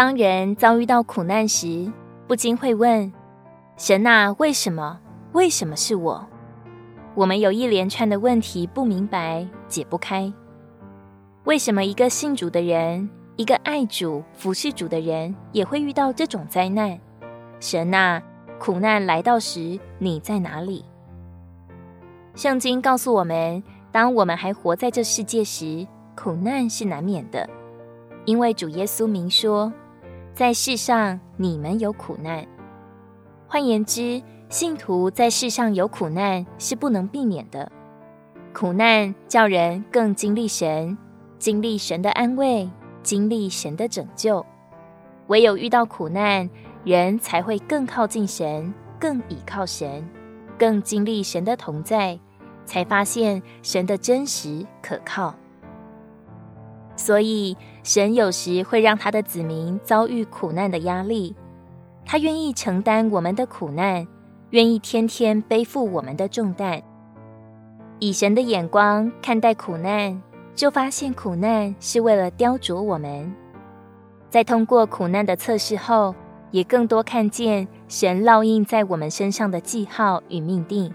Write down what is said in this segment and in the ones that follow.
当人遭遇到苦难时，不禁会问：神啊，为什么？为什么是我？我们有一连串的问题不明白、解不开。为什么一个信主的人，一个爱主、服侍主的人，也会遇到这种灾难？神啊，苦难来到时，你在哪里？圣经告诉我们，当我们还活在这世界时，苦难是难免的，因为主耶稣明说，在世上你们有苦难。换言之，信徒在世上有苦难是不能避免的。苦难叫人更经历神。经历神的安慰，经历神的拯救，唯有遇到苦难，人才会更靠近神，更倚靠神，更经历神的同在，才发现神的真实可靠。所以，神有时会让他的子民遭遇苦难的压力，他愿意承担我们的苦难，愿意天天背负我们的重担。以神的眼光看待苦难。就发现苦难是为了雕琢我们，在通过苦难的测试后，也更多看见神烙印在我们身上的记号与命定。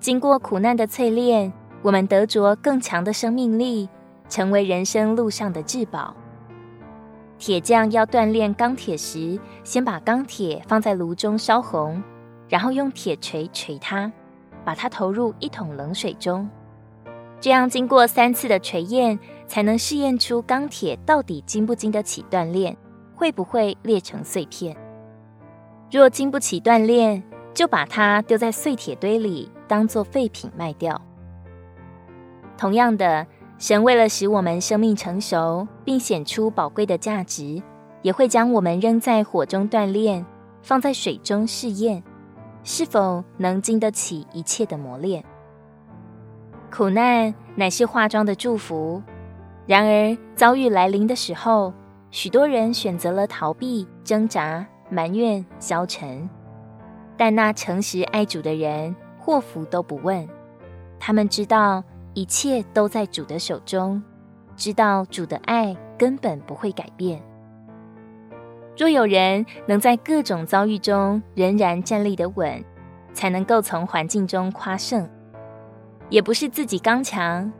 经过苦难的淬炼，我们得着更强的生命力，成为人生路上的至宝。铁匠要锻炼钢铁时，先把钢铁放在炉中烧红，然后用铁锤锤它，把它投入一桶冷水中。这样经过三次的锤验，才能试验出钢铁到底经不经得起锻炼，会不会裂成碎片。若经不起锻炼，就把它丢在碎铁堆里，当作废品卖掉。同样的，神为了使我们生命成熟，并显出宝贵的价值，也会将我们扔在火中锻炼，放在水中试验，是否能经得起一切的磨练。苦难乃是化妆的祝福，然而遭遇来临的时候，许多人选择了逃避、挣扎、埋怨、消沉。但那诚实爱主的人，祸福都不问。他们知道一切都在主的手中，知道主的爱根本不会改变。若有人能在各种遭遇中仍然站立得稳，才能够从环境中夸胜。也不是自己刚强，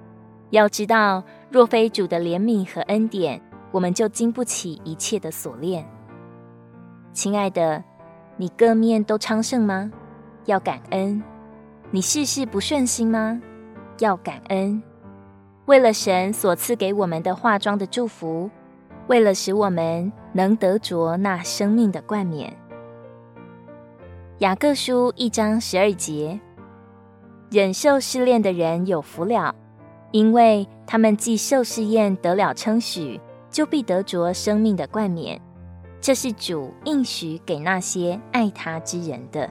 要知道，若非主的怜悯和恩典，我们就经不起一切的锁链。亲爱的，你各面都昌盛吗？要感恩。你事事不顺心吗？要感恩。为了神所赐给我们的化妆的祝福，为了使我们能得着那生命的冠冕。雅各书一章十二节。忍受试炼的人有福了，因为他们既受试验得了称许，就必得着生命的冠冕。这是主应许给那些爱他之人的。